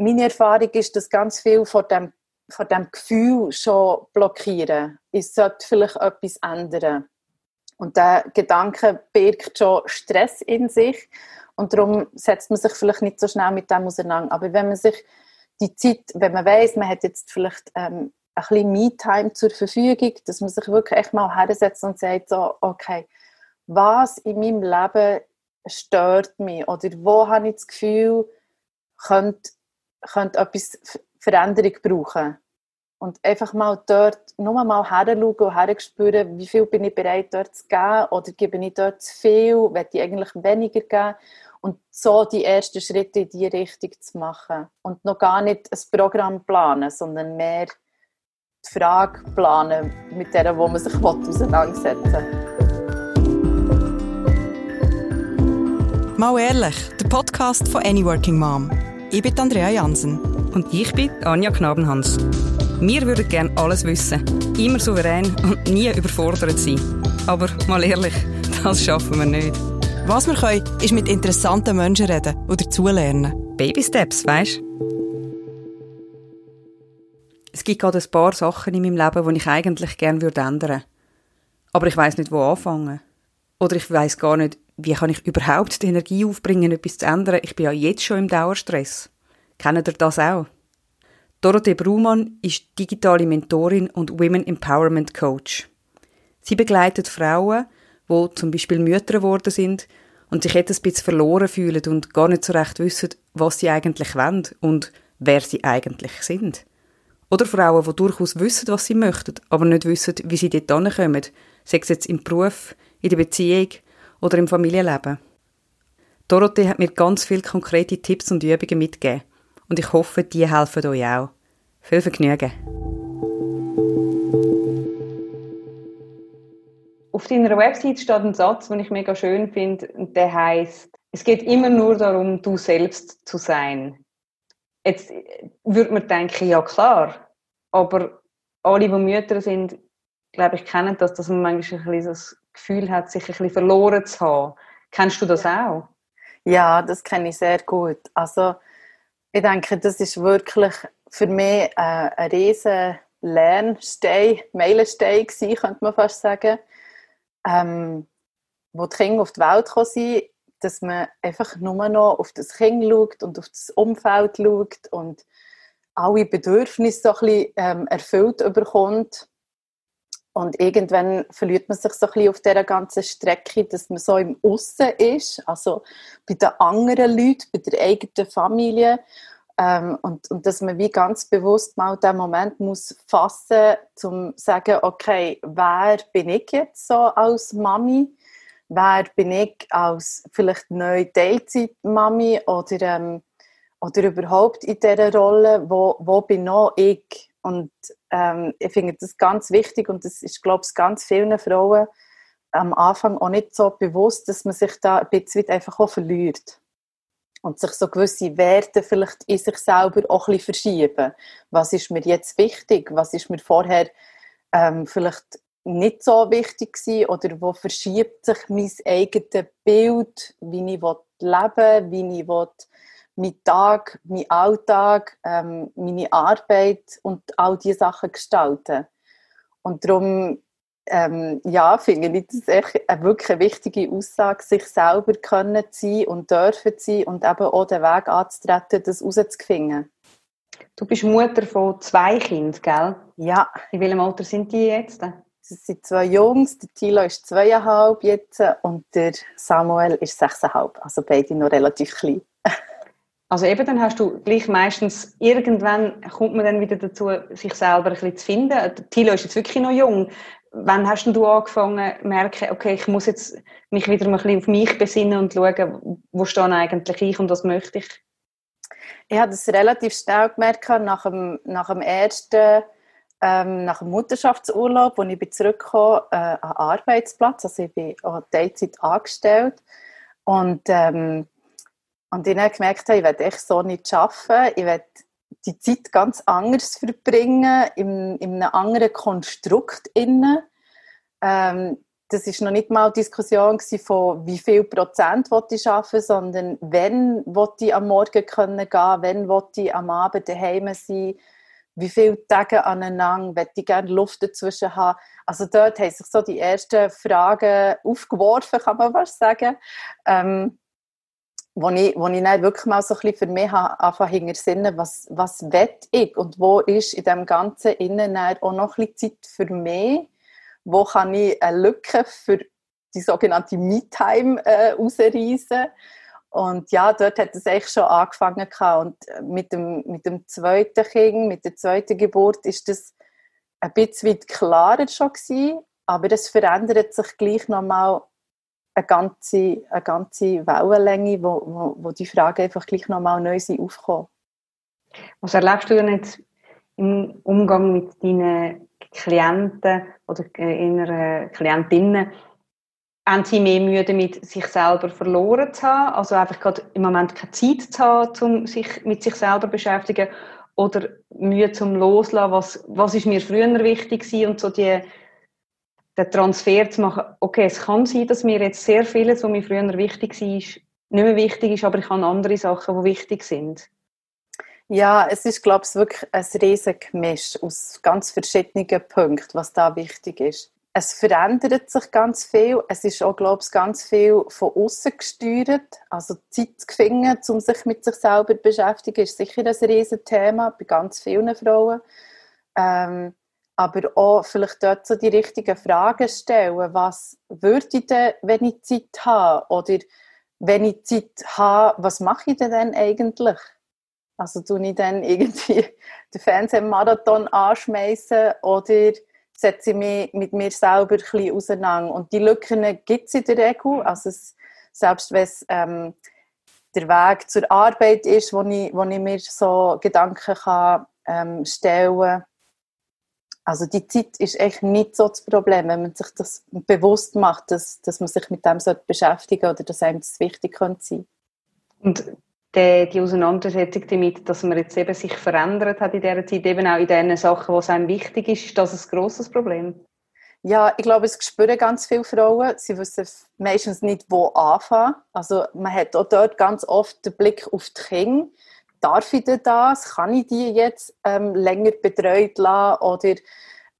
meine Erfahrung ist, dass ganz viel von dem, von dem Gefühl schon blockieren. Ich sollte vielleicht etwas ändern. Und der Gedanke birgt schon Stress in sich. Und darum setzt man sich vielleicht nicht so schnell mit dem auseinander. Aber wenn man sich die Zeit, wenn man weiß, man hat jetzt vielleicht ähm, ein bisschen Me-Time zur Verfügung, dass man sich wirklich echt mal hersetzt und sagt so, okay, was in meinem Leben stört mich oder wo habe ich das Gefühl, könnte, könnte etwas Veränderung brauchen. Und einfach mal dort nur mal heranschauen und herspüren, wie viel bin ich bereit dort zu geben oder gebe ich dort zu viel, will ich eigentlich weniger geben und so die ersten Schritte in die Richtung zu machen und noch gar nicht ein Programm planen, sondern mehr die Frage planen, mit der wo man sich auseinandersetzen will. Mal ehrlich, der Podcast von Any Working Mom. Ich bin Andrea Jansen. Und ich bin Anja Knabenhans. Wir würden gerne alles wissen, immer souverän und nie überfordert sein. Aber mal ehrlich, das schaffen wir nicht. Was wir können, ist mit interessanten Menschen reden oder dazulernen. Baby Steps, weißt Es gibt gerade ein paar Sachen in meinem Leben, die ich eigentlich gerne ändern würde. Aber ich weiß nicht, wo anfangen. Oder ich weiß gar nicht, wie kann ich überhaupt die Energie aufbringen, etwas zu ändern. Ich bin ja jetzt schon im Dauerstress. Kennt ihr das auch? Dorothee Brumann ist digitale Mentorin und Women Empowerment Coach. Sie begleitet Frauen, wo zum Beispiel Mütter geworden sind und sich ein bisschen verloren fühlen und gar nicht so recht wissen, was sie eigentlich wollen und wer sie eigentlich sind. Oder Frauen, die durchaus wissen, was sie möchten, aber nicht wissen, wie sie dort hinkommen, sei es jetzt im Beruf, in der Beziehung oder im Familienleben. Dorothee hat mir ganz viele konkrete Tipps und Übungen mitgegeben und ich hoffe, die helfen euch auch. Viel Vergnügen! Auf deiner Website steht ein Satz, den ich mega schön finde, der heißt: Es geht immer nur darum, du selbst zu sein. Jetzt würde man denken, ja klar, aber alle, die Mütter sind, glaube ich, kennen das, dass man manchmal ein bisschen Gefühl hat, sich ein bisschen verloren zu haben. Kennst du das auch? Ja, das kenne ich sehr gut. Also ich denke, das ist wirklich für mich äh, ein riesen Lernstein, Meilenstein gewesen, könnte man fast sagen ähm, wo die Kinder auf die Welt gekommen sind, dass man einfach nur noch auf das Kind schaut und auf das Umfeld schaut und alle Bedürfnisse so ein bisschen, ähm, erfüllt bekommt. Und irgendwann verliert man sich so ein bisschen auf dieser ganzen Strecke, dass man so im Aussen ist, also bei den anderen Leuten, bei der eigenen Familie. Ähm, und, und dass man wie ganz bewusst mal den Moment muss fassen muss, um zu sagen, okay, wer bin ich jetzt so als Mami? Wer bin ich als vielleicht neue Teilzeit-Mami oder, ähm, oder überhaupt in dieser Rolle? Wo, wo bin noch ich? Und ähm, ich finde das ganz wichtig und das ist, glaube ich, ganz vielen Frauen am Anfang auch nicht so bewusst, dass man sich da ein bisschen einfach auch verliert und sich so gewisse Werte vielleicht in sich selber auch ein bisschen verschieben. Was ist mir jetzt wichtig? Was ist mir vorher ähm, vielleicht nicht so wichtig gewesen? Oder wo verschiebt sich mein eigenes Bild, wie ich leben will, wie ich will, meinen Tag, meinen Alltag, ähm, meine Arbeit und all diese Sachen gestalten. Und darum ähm, ja, finde ich das echt eine wirklich wichtige Aussage, sich selber können sein und dürfen sein und eben auch den Weg anzutreten, das rauszufinden. Du bist Mutter von zwei Kindern, gell? Ja. In welchem Alter sind die jetzt? Das sind zwei Jungs, der Tilo ist zweieinhalb jetzt und der Samuel ist sechseinhalb, also beide noch relativ klein. Also eben, dann hast du gleich meistens, irgendwann kommt man dann wieder dazu, sich selber ein bisschen zu finden. Tilo ist jetzt wirklich noch jung wann hast du angefangen merken, okay, ich muss jetzt mich wieder mal ein bisschen auf mich besinnen und schauen, wo stehe eigentlich ich und was möchte ich? Ich habe das relativ schnell gemerkt nach dem, nach dem ersten ähm, nach dem Mutterschaftsurlaub, als ich bin zurückgekommen äh, an den Arbeitsplatz, also ich bin auch Teilzeit angestellt und, ähm, und ich habe gemerkt, ich werde echt so nicht arbeiten, ich werde die Zeit ganz anders verbringen, in, in einem anderen Konstrukt innen. Ähm, das ist noch nicht mal Diskussion von wie viel Prozent ich arbeiten, sondern wenn ich am Morgen können gehen, wenn ich am Abend daheim sein, wie viele Tage aneinander, möchte ich gerne Luft dazwischen haben. Also dort haben sich so die ersten Fragen aufgeworfen, kann man fast sagen. Ähm, wo ich, wo ich dann wirklich mal so ein bisschen für mich anfangen zu was, was will ich und wo ist in dem Ganzen innen auch noch ein bisschen Zeit für mich, wo kann ich eine Lücke für die sogenannte Me-Time äh, rausreißen. Und ja, dort hat es eigentlich schon angefangen und mit dem, mit dem zweiten Kind, mit der zweiten Geburt ist das ein bisschen klarer schon gewesen, aber es verändert sich gleich nochmal eine ganze, eine ganze Wellenlänge, wo, wo, wo die Fragen einfach gleich nochmal neu sind aufgekommen. Was erlebst du denn jetzt im Umgang mit deinen Klienten oder inneren Klientinnen? Haben sie mehr Mühe damit, sich selber verloren zu haben? Also einfach gerade im Moment keine Zeit zu haben, um sich mit sich selber zu beschäftigen? Oder Mühe zum Loslassen? Was, was ist mir früher wichtig gewesen? Und so die den Transfer zu machen, okay, es kann sein, dass mir jetzt sehr vieles, was mir früher wichtig war, nicht mehr wichtig ist, aber ich habe andere Sachen, die wichtig sind. Ja, es ist, glaube ich, wirklich ein riesen Gemisch aus ganz verschiedenen Punkten, was da wichtig ist. Es verändert sich ganz viel. Es ist auch, glaube ich, ganz viel von außen gesteuert. Also Zeit zu finden, um sich mit sich selber zu beschäftigen, ist sicher ein riesen Thema bei ganz vielen Frauen. Ähm, aber auch vielleicht dort so die richtigen Fragen stellen. Was würde ich denn, wenn ich Zeit habe? Oder wenn ich Zeit habe, was mache ich denn eigentlich? Also tue ich dann irgendwie den Fernsehmarathon anschmeißen oder setze ich mich mit mir selber ein auseinander? Und die Lücken gibt es in der Regel. Also es, selbst wenn es ähm, der Weg zur Arbeit ist, wo ich, wo ich mir so Gedanken kann, ähm, stellen kann, also die Zeit ist echt nicht so das Problem, wenn man sich das bewusst macht, dass, dass man sich mit dem beschäftigen sollte oder dass einem das wichtig könnte sein. Und die, die Auseinandersetzung damit, dass man jetzt eben sich verändert hat in dieser Zeit, eben auch in den Sachen, was einem wichtig ist, ist das ein grosses Problem? Ja, ich glaube, es spüren ganz viele Frauen. Sie wissen meistens nicht, wo anfangen. Also man hat auch dort ganz oft den Blick auf die Kinder darf ich denn das? Kann ich die jetzt ähm, länger betreut lassen? Oder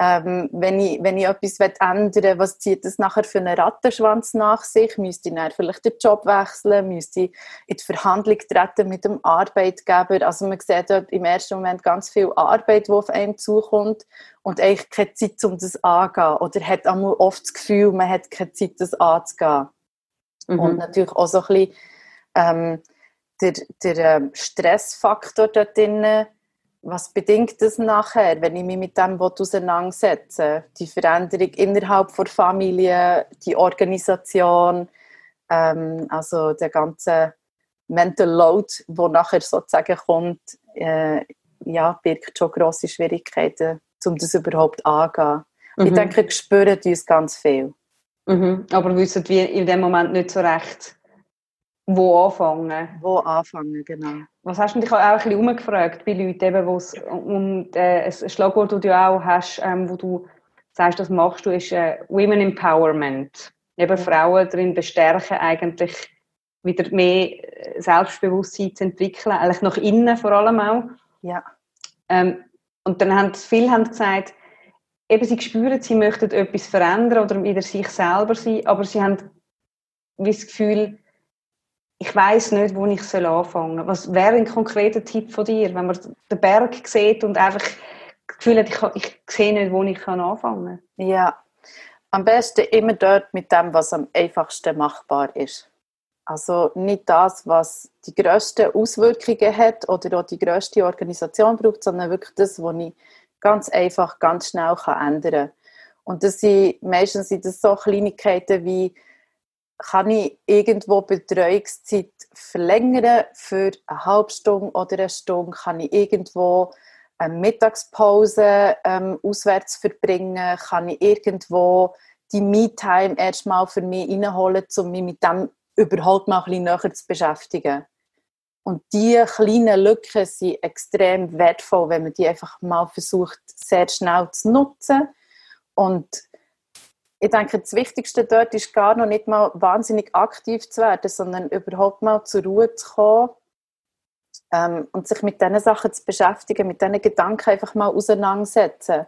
ähm, wenn, ich, wenn ich etwas ändern will, was zieht das nachher für einen Rattenschwanz nach sich? Müsste ich dann vielleicht den Job wechseln? Müsste ich in die Verhandlung treten mit dem Arbeitgeber? Also man sieht dort im ersten Moment ganz viel Arbeit, die auf einem zukommt und eigentlich keine Zeit, um das anzugehen. Oder hat auch oft das Gefühl, man hat keine Zeit, das anzugehen. Mhm. Und natürlich auch so ein bisschen ähm, der, der ähm, Stressfaktor dort drin, was bedingt das nachher, wenn ich mich mit dem auseinandersetze? Die Veränderung innerhalb der Familie, die Organisation, ähm, also der ganze Mental Load, der nachher sozusagen kommt, äh, ja, birgt schon grosse Schwierigkeiten, um das überhaupt anzugehen. Mhm. Ich denke, wir spüren uns ganz viel. Mhm. Aber wissen wir in dem Moment nicht so recht, wo anfangen? Wo anfangen, genau. Was hast du dich auch ein bisschen umgefragt bei Leuten, eben, wo es um äh, ein Schlagwort, das du auch hast, ähm, wo du sagst, das machst du, ist äh, Women Empowerment. Eben Frauen darin bestärken, eigentlich wieder mehr äh, Selbstbewusstsein zu entwickeln, eigentlich nach innen vor allem auch. Ja. Ähm, und dann haben viele haben gesagt, eben sie spüren, sie möchten etwas verändern oder wieder sich selber sein, aber sie haben das Gefühl, ich weiß nicht, wo ich anfangen soll. Was wäre ein konkreter Tipp von dir, wenn man den Berg sieht und einfach das Gefühl hat, ich, ich sehe nicht, wo ich anfangen kann? Ja, am besten immer dort mit dem, was am einfachsten machbar ist. Also nicht das, was die grössten Auswirkungen hat oder auch die grösste Organisation braucht, sondern wirklich das, was ich ganz einfach, ganz schnell ändern kann. Und das sind meistens sind das so Kleinigkeiten wie kann ich irgendwo Betreuungszeit verlängern für eine halbe Stunde oder eine Stunde? Kann ich irgendwo eine Mittagspause ähm, auswärts verbringen? Kann ich irgendwo die Me-Time erstmal für mich reinholen, um mich mit dem überhaupt mal ein bisschen näher zu beschäftigen? Und diese kleinen Lücken sind extrem wertvoll, wenn man die einfach mal versucht, sehr schnell zu nutzen. Und ich denke, das Wichtigste dort ist gar noch nicht mal wahnsinnig aktiv zu werden, sondern überhaupt mal zur Ruhe zu kommen ähm, und sich mit diesen Sachen zu beschäftigen, mit diesen Gedanken einfach mal auseinandersetzen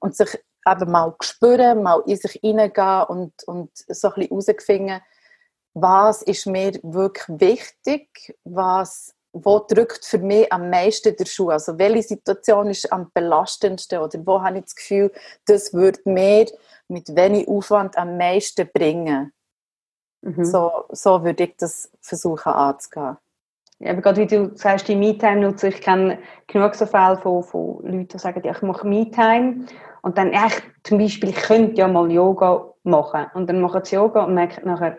und sich eben mal spüren, mal in sich hineingehen und, und so ein bisschen herausfinden, was ist mir wirklich wichtig, was, wo drückt für mich am meisten der Schuh, also welche Situation ist am belastendsten oder wo habe ich das Gefühl, das würde mir mit wenig Aufwand am meisten bringen. Mhm. So, so würde ich das versuchen anzugehen. Ja, aber gerade wie du sagst, die Me-Time nutze ich kenne genug so Fälle von, von Leuten, die sagen, ja, ich mache Me-Time und dann, ja, zum Beispiel, ich könnte ja mal Yoga machen und dann machen sie Yoga und merken nachher,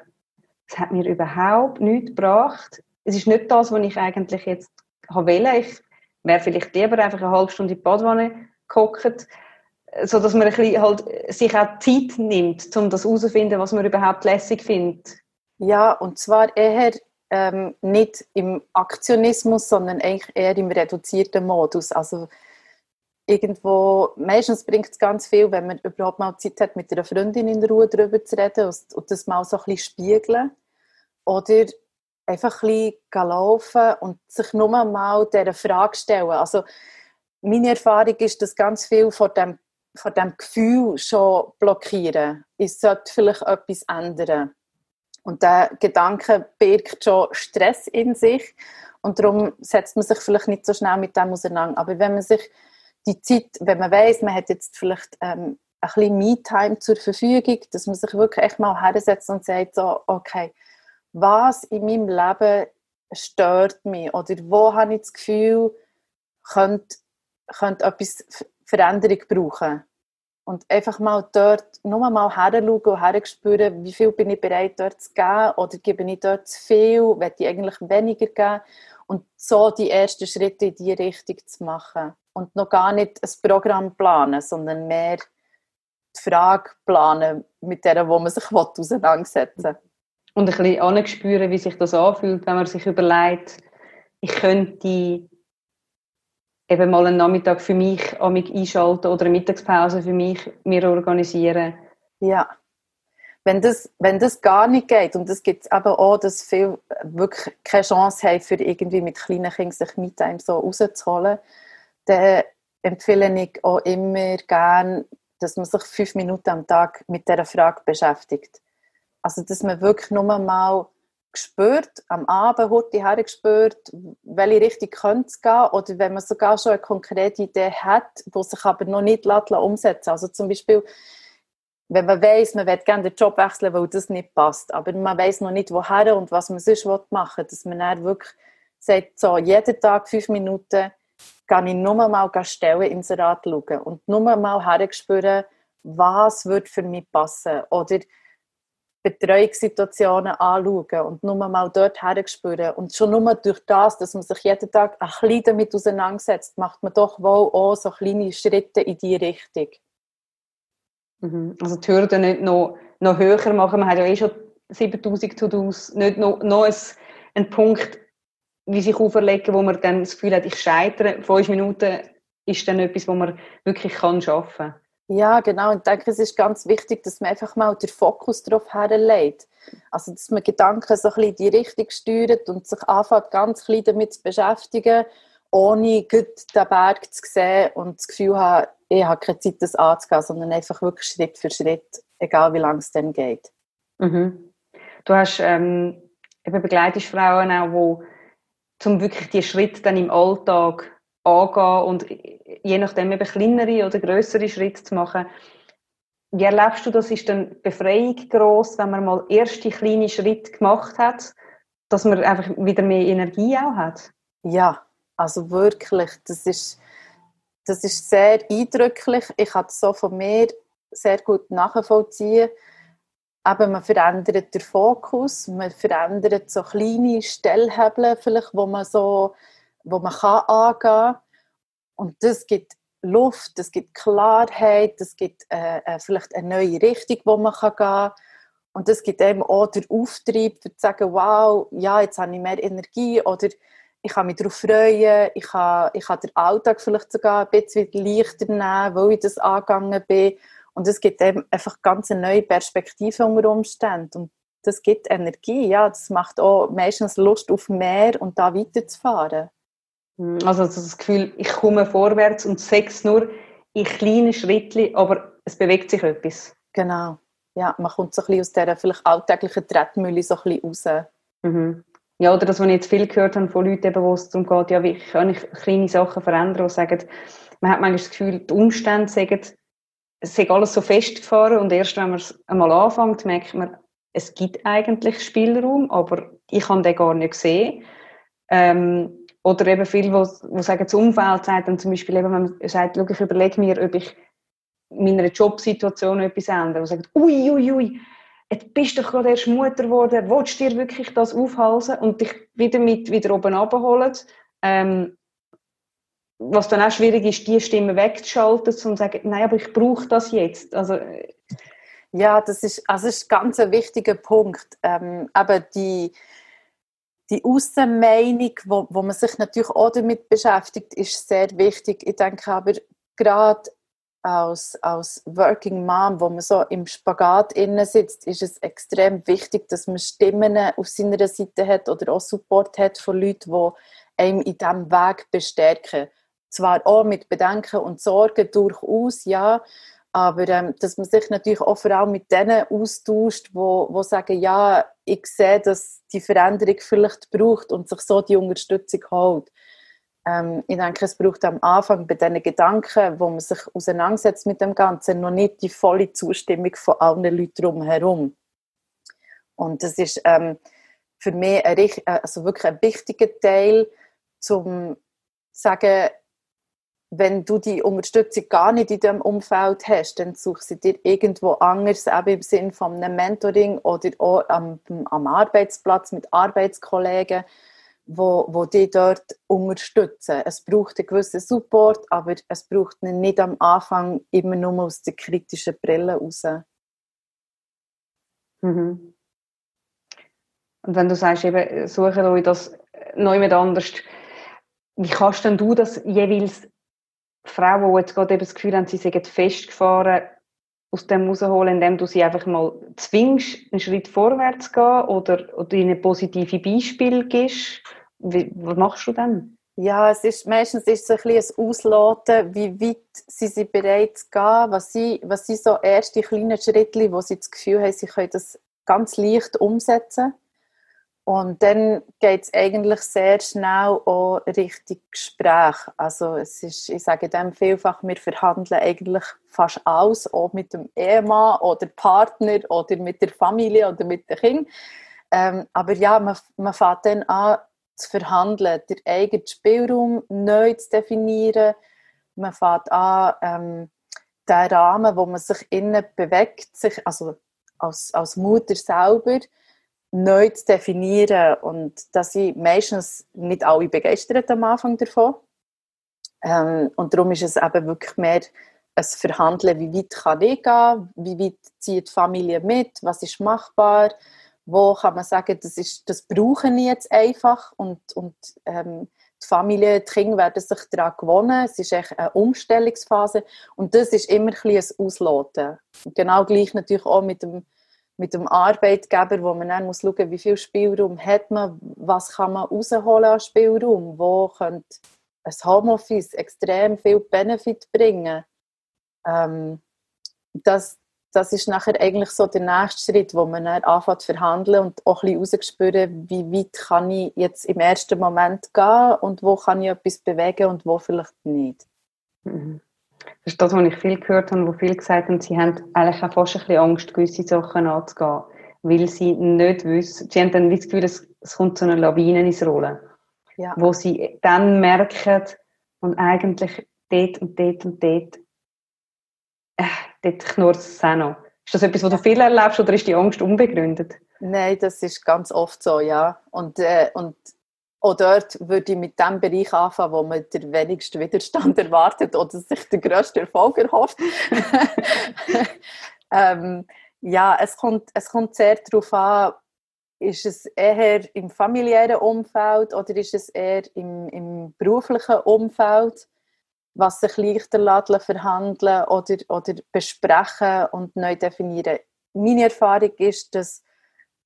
es hat mir überhaupt nichts gebracht. Es ist nicht das, was ich eigentlich jetzt wollte. Ich wäre vielleicht lieber einfach eine halbe Stunde in die Badwanne gekocht, so dass man ein bisschen halt sich auch Zeit nimmt, um das herauszufinden, was man überhaupt lässig findet. Ja, und zwar eher ähm, nicht im Aktionismus, sondern eigentlich eher im reduzierten Modus. Also irgendwo, meistens bringt es ganz viel, wenn man überhaupt mal Zeit hat, mit einer Freundin in Ruhe darüber zu reden und das mal so ein bisschen spiegeln. Oder einfach ein bisschen laufen und sich nur mal dieser Frage stellen. Also meine Erfahrung ist, dass ganz viel von dem, von dem Gefühl schon blockieren. Ich sollte vielleicht etwas ändern. Und der Gedanke birgt schon Stress in sich und darum setzt man sich vielleicht nicht so schnell mit dem auseinander. Aber wenn man sich die Zeit, wenn man weiß, man hat jetzt vielleicht ähm, ein bisschen Me-Time zur Verfügung, dass man sich wirklich echt mal hersetzt und sagt so, okay, was in meinem Leben stört mich oder wo habe ich das Gefühl, könnte, könnte etwas Veränderung brauchen. Und einfach mal dort nur mal heranschauen und herspüren, wie viel bin ich bereit dort zu geben oder gebe ich dort zu viel, will ich eigentlich weniger geben und so die ersten Schritte in diese Richtung zu machen. Und noch gar nicht ein Programm planen, sondern mehr die Frage planen, mit der wo man sich auseinandersetzen will. Und ein bisschen anspüren, wie sich das anfühlt, wenn man sich überlegt, ich könnte eben mal einen Nachmittag für mich einschalten oder eine Mittagspause für mich mir organisieren. Ja. Wenn das, wenn das gar nicht geht, und es gibt aber auch, dass viele wirklich keine Chance haben, für irgendwie mit kleinen Kindern sich mit einem so rauszuholen, dann empfehle ich auch immer gerne, dass man sich fünf Minuten am Tag mit dieser Frage beschäftigt. Also, dass man wirklich nur mal gespürt, am Abend heute hergespürt, welche Richtung könnte es gehen? Oder wenn man sogar schon eine konkrete Idee hat, die sich aber noch nicht umsetzen. Also zum Beispiel, wenn man weiß, man will gerne den Job wechseln, weil das nicht passt, aber man weiß noch nicht, woher und was man sonst machen. Will, dass man dann wirklich sagt, so, jeden Tag fünf Minuten kann ich nur mal Stellen ins Rad schauen und nur mal hergespüren, was wird für mich passen? Oder Betreuungssituationen anschauen und nur mal dort herspüren. Und schon nur durch das, dass man sich jeden Tag ein bisschen damit auseinandersetzt, macht man doch wohl auch so kleine Schritte in die Richtung. Mhm. Also die Hürde nicht noch, noch höher machen. Man hat ja eh schon 7000 To-Dos. Nicht noch, noch ein, einen Punkt, wie sich auferlegen, wo man dann das Gefühl hat, ich scheitere. Fünf Minuten ist dann etwas, wo man wirklich kann arbeiten kann. Ja, genau. Und ich denke, es ist ganz wichtig, dass man einfach mal den Fokus darauf herlegt. Also, dass man Gedanken so ein bisschen in die Richtung steuert und sich anfängt, ganz klein damit zu beschäftigen, ohne gut den Berg zu sehen und das Gefühl haben, ich habe keine Zeit, das anzugehen, sondern einfach wirklich Schritt für Schritt, egal wie lange es dann geht. Mhm. Du hast ähm, eben begleitest Frauen auch, die zum wirklich die Schritte dann im Alltag angehen und je nachdem eben kleinere oder größere Schritte zu machen. Wie erlebst du das? Ist dann Befreiung groß, wenn man mal erste kleine Schritte gemacht hat, dass man einfach wieder mehr Energie auch hat? Ja, also wirklich, das ist, das ist sehr eindrücklich. Ich kann es so von mir sehr gut nachvollziehen. Aber man verändert den Fokus, man verändert so kleine Stellhebel vielleicht, wo man so wo man kann angehen kann. Und das gibt Luft, es gibt Klarheit, es gibt äh, äh, vielleicht eine neue Richtung, wo man kann gehen kann. Und es gibt eben auch den Auftrieb, zu sagen, wow, ja, jetzt habe ich mehr Energie oder ich kann mich darauf freuen, ich kann, ich den Alltag vielleicht sogar ein bisschen leichter nehmen, weil ich das angegangen bin. Und es gibt eben einfach ganz eine neue Perspektive unter Umständen. Und das gibt Energie, ja. Das macht auch meistens Lust auf mehr und da weiterzufahren. Hm, also das Gefühl, ich komme vorwärts und sechs nur in kleinen Schritten, aber es bewegt sich etwas. Genau. Ja, man kommt so ein bisschen aus dieser vielleicht alltäglichen Tretmühle so ein bisschen raus. Mhm. Ja, oder das, was ich jetzt viel gehört habe von Leuten, wo es darum geht, ja, wie kann ich kleine Sachen verändern, und sagen, man hat manchmal das Gefühl, die Umstände sagen, es ist alles so festgefahren und erst wenn man es einmal anfängt, merkt man, es gibt eigentlich Spielraum, aber ich habe den gar nicht gesehen. Ähm, oder eben viele, die, sagen, das Umfeld sagt dann zum Beispiel, eben, wenn man sagt, ich überlege mir, ob ich meiner Jobsituation etwas ändere. Und sagt, ui, ui, ui, jetzt bist du doch gerade erst Mutter geworden, willst du dir wirklich das aufhalsen und dich wieder mit wieder oben abholen? Ähm, was dann auch schwierig ist, die Stimme wegzuschalten und zu sagen, nein, aber ich brauche das jetzt. Also, ja, das ist, also ist ganz ein wichtiger Punkt. Ähm, aber die, die Aussenmeinung, wo, wo man sich natürlich auch damit beschäftigt, ist sehr wichtig. Ich denke aber gerade als, als Working Mom, wo man so im Spagat innen sitzt, ist es extrem wichtig, dass man Stimmen auf seiner Seite hat oder auch Support hat von Leuten, die einem in diesem Weg bestärken. Zwar auch mit Bedenken und Sorgen durchaus, ja, aber ähm, dass man sich natürlich auch vor allem mit denen austauscht, wo, wo sagen, ja, ich sehe, dass die Veränderung vielleicht braucht und sich so die Unterstützung holt. Ähm, ich denke, es braucht am Anfang bei diesen Gedanken, wo man sich auseinandersetzt mit dem Ganzen, noch nicht die volle Zustimmung von allen Leuten drumherum. Und das ist ähm, für mich ein, also wirklich ein wichtiger Teil, zum sagen, wenn du die Unterstützung gar nicht in diesem Umfeld hast, dann such sie dir irgendwo anders, eben im Sinne von einem Mentoring oder auch am, am Arbeitsplatz mit Arbeitskollegen, wo, wo die dort unterstützen. Es braucht einen gewissen Support, aber es braucht ihn nicht am Anfang immer nur aus der kritischen Brille raus. Mhm. Und wenn du sagst, eben, suche euch das neu mit anders, wie kannst denn du das jeweils Frauen, die jetzt gerade eben das Gefühl haben, sie sind festgefahren, aus dem rausholen, indem du sie einfach mal zwingst, einen Schritt vorwärts zu gehen oder, oder ihnen positive Beispiele gibst? Wie, was machst du dann? Ja, es ist, meistens ist es ein, bisschen ein Ausloten, wie weit sie sind bereit zu gehen, was sie, was sie so erste kleine Schritte, wo sie das Gefühl haben, sie können das ganz leicht umsetzen und dann geht es eigentlich sehr schnell auch Richtung Gespräch. Also es ist, ich sage dem vielfach, wir verhandeln eigentlich fast alles, auch mit dem Ehemann oder Partner oder mit der Familie oder mit den Kindern. Ähm, aber ja, man, man fängt dann an zu verhandeln, den eigenen Spielraum neu zu definieren. Man fängt an, ähm, den Rahmen, wo man sich innen bewegt, sich, also als, als Mutter selber, neu zu definieren und dass sie meistens nicht alle begeistert am Anfang davon. Ähm, und darum ist es eben wirklich mehr ein Verhandeln, wie weit kann ich gehen, wie weit zieht die Familie mit, was ist machbar, wo kann man sagen, das, ist, das brauchen ich jetzt einfach und, und ähm, die Familie, die Kinder werden sich daran gewohnen, es ist echt eine Umstellungsphase und das ist immer ein, ein Ausloten. Und genau gleich natürlich auch mit dem mit dem Arbeitgeber, wo man dann muss schauen, wie viel Spielraum hat man, was kann man rausholen an Spielraum, wo könnte ein Homeoffice extrem viel Benefit bringen. Ähm, das, das ist nachher eigentlich so der nächste Schritt, wo man dann anfängt zu verhandeln und auch ein bisschen rausspüren, wie weit kann ich jetzt im ersten Moment gehen und wo kann ich etwas bewegen und wo vielleicht nicht. Mhm. Das ist das, was ich viel gehört habe, wo viele gesagt haben, sie haben eigentlich auch fast ein bisschen Angst, gewisse Sachen anzugehen, weil sie nicht wissen, sie haben dann das Gefühl, es, es kommt so eine Lawine ins Rollen, ja. wo sie dann merken, und eigentlich dort und dort und dort, äh, dort knurrt es auch noch. Ist das etwas, was du viel erlebst oder ist die Angst unbegründet? Nein, das ist ganz oft so, ja. Und, äh, und auch dort würde ich mit dem Bereich anfangen, wo man den wenigsten Widerstand erwartet oder sich den grössten Erfolg erhofft. ähm, ja, es kommt, es kommt sehr darauf an, ist es eher im familiären Umfeld oder ist es eher im, im beruflichen Umfeld? was sich leichter laden, verhandeln oder, oder besprechen und neu definieren. Meine Erfahrung ist, dass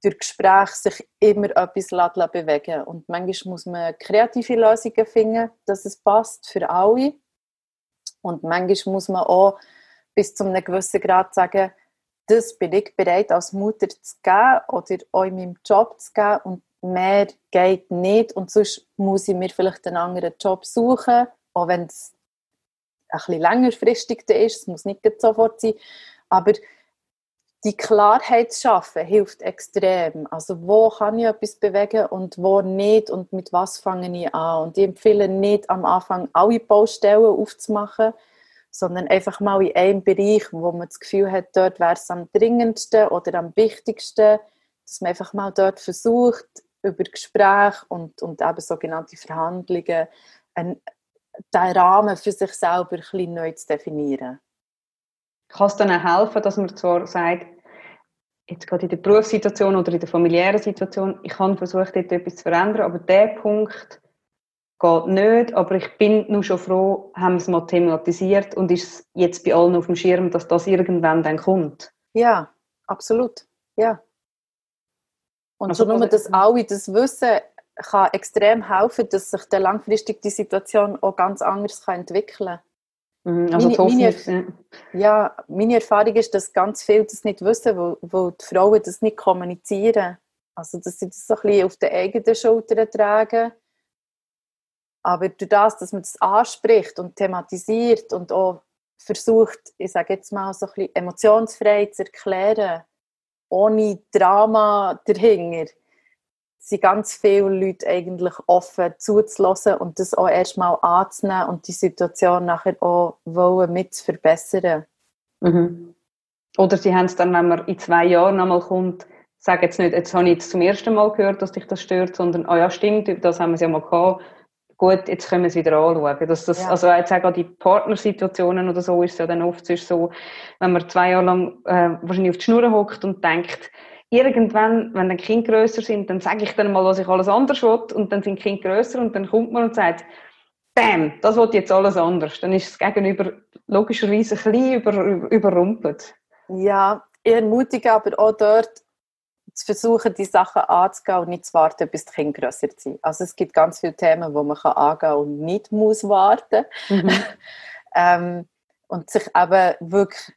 durch Gespräche sich immer etwas bewegen. Und manchmal muss man kreative Lösungen finden, dass es passt für alle. Und manchmal muss man auch bis zu einem gewissen Grad sagen, das bin ich bereit als Mutter zu geben oder auch in meinem Job zu geben. Und mehr geht nicht. Und sonst muss ich mir vielleicht einen anderen Job suchen, auch wenn es ein bisschen längerfristig ist, es muss nicht sofort sein, aber die Klarheit zu schaffen hilft extrem. Also wo kann ich etwas bewegen und wo nicht und mit was fange ich an. Und ich empfehle nicht am Anfang alle Baustellen aufzumachen, sondern einfach mal in einem Bereich, wo man das Gefühl hat, dort wäre es am dringendsten oder am wichtigsten, dass man einfach mal dort versucht, über Gespräche und, und eben sogenannte Verhandlungen einen, den Rahmen für sich selber ein bisschen neu zu definieren. Kann es dann auch helfen, dass man zwar sagt, jetzt gerade in der Berufssituation oder in der familiären Situation, ich habe versucht, dort etwas zu verändern, aber der Punkt geht nicht, aber ich bin nur schon froh, haben wir es mal thematisiert und ist jetzt bei allen auf dem Schirm, dass das irgendwann dann kommt. Ja, absolut, ja. Und also, schon nur, dass alle das wissen, kann extrem helfen, dass sich dann langfristig die Situation auch ganz anders kann entwickeln kann. Mhm, also meine, meine, ja, meine Erfahrung ist, dass ganz viele das nicht wissen, weil, weil die Frauen das nicht kommunizieren. Also, dass sie das so ein bisschen auf den eigenen Schultern tragen. Aber durch das, dass man das anspricht und thematisiert und auch versucht, ich sage jetzt mal, so ein bisschen emotionsfrei zu erklären, ohne Drama dahinter, sind ganz viele Leute eigentlich offen zuzulassen und das auch erstmal anzunehmen und die Situation nachher auch wollen mit zu verbessern. Mhm. Oder sie haben es dann, wenn man in zwei Jahren nochmal kommt, sagen jetzt nicht, jetzt habe ich jetzt zum ersten Mal gehört, dass dich das stört, sondern, oh ja, stimmt, das haben wir ja mal gehabt, gut, jetzt können wir es wieder anschauen. Dass das, ja. Also jetzt auch die Partnersituationen oder so ist es ja dann oft so, wenn man zwei Jahre lang äh, wahrscheinlich auf die Schnur hockt und denkt, irgendwann, wenn dann die Kinder grösser sind, dann sage ich dann mal, was ich alles anders will und dann sind die Kinder grösser und dann kommt man und sagt, Bam, das wird jetzt alles anders. Dann ist es gegenüber logischerweise ein bisschen über, überrumpelt. Ja, ich ermutige aber auch dort, zu versuchen, die Sachen anzugehen und nicht zu warten, bis die Kinder grösser sind. Also es gibt ganz viele Themen, wo man kann angehen und nicht muss warten. Mhm. ähm, und sich eben wirklich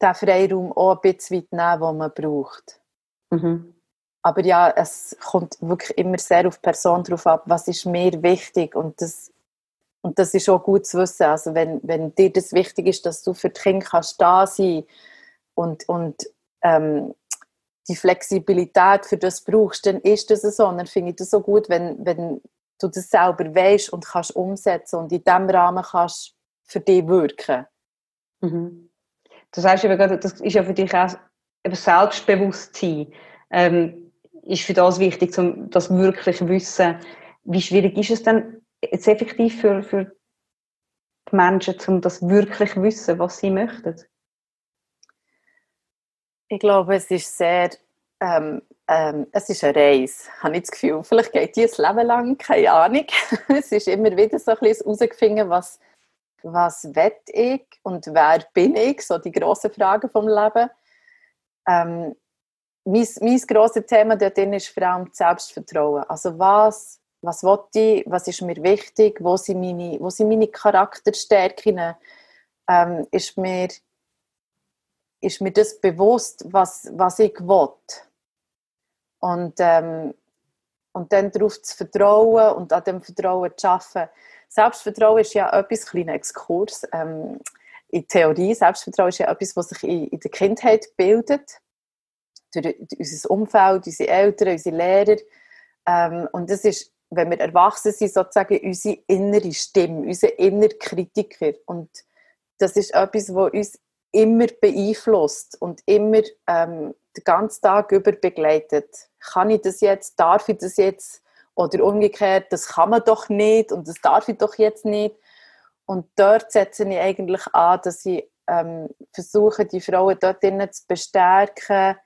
den Freiraum auch ein bisschen weit nehmen, den man braucht. Mhm. Aber ja, es kommt wirklich immer sehr auf die Person drauf ab, was ist mir wichtig und das, und das ist auch gut zu wissen. Also wenn, wenn dir das wichtig ist, dass du für die Kinder kannst da sein und, und ähm, die Flexibilität für das brauchst, dann ist das so. Und dann finde ich das so gut, wenn, wenn du das selber weißt und kannst umsetzen und in diesem Rahmen kannst für dich wirken. Mhm. Das heißt, das ist ja für dich auch eben Selbstbewusstsein. Ähm, ist für das wichtig, um das wirklich wissen. Wie schwierig ist es denn jetzt effektiv für, für die Menschen, um das wirklich wissen, was sie möchten? Ich glaube, es ist sehr, ähm, ähm, es ist eine Reise, habe ich das Gefühl. Vielleicht geht die ein Leben lang, keine Ahnung. es ist immer wieder so ein bisschen herausgefunden, was, was will ich und wer bin ich, so die grossen Fragen vom Leben. Ähm, mein, mein grosses Thema dort ist vor allem Selbstvertrauen. Also was, was will ich, was ist mir wichtig, wo sind meine, wo sind meine Charakterstärken, ähm, ist mir ist mir das bewusst, was, was ich will. Und, ähm, und dann darauf zu vertrauen und an dem Vertrauen zu arbeiten. Selbstvertrauen ist ja etwas, kleiner Exkurs, ähm, in Theorie, Selbstvertrauen ist ja etwas, was sich in, in der Kindheit bildet, durch unser Umfeld, unsere Eltern, unsere Lehrer. Ähm, und das ist, wenn wir erwachsen sind, sozusagen unsere innere Stimme, unser innerer Kritiker. Und das ist etwas, was uns immer beeinflusst und immer ähm, den ganzen Tag über begleitet. Kann ich das jetzt? Darf ich das jetzt? Oder umgekehrt, das kann man doch nicht und das darf ich doch jetzt nicht. Und dort setze ich eigentlich an, dass ich ähm, versuche, die Frauen dort drinnen zu bestärken,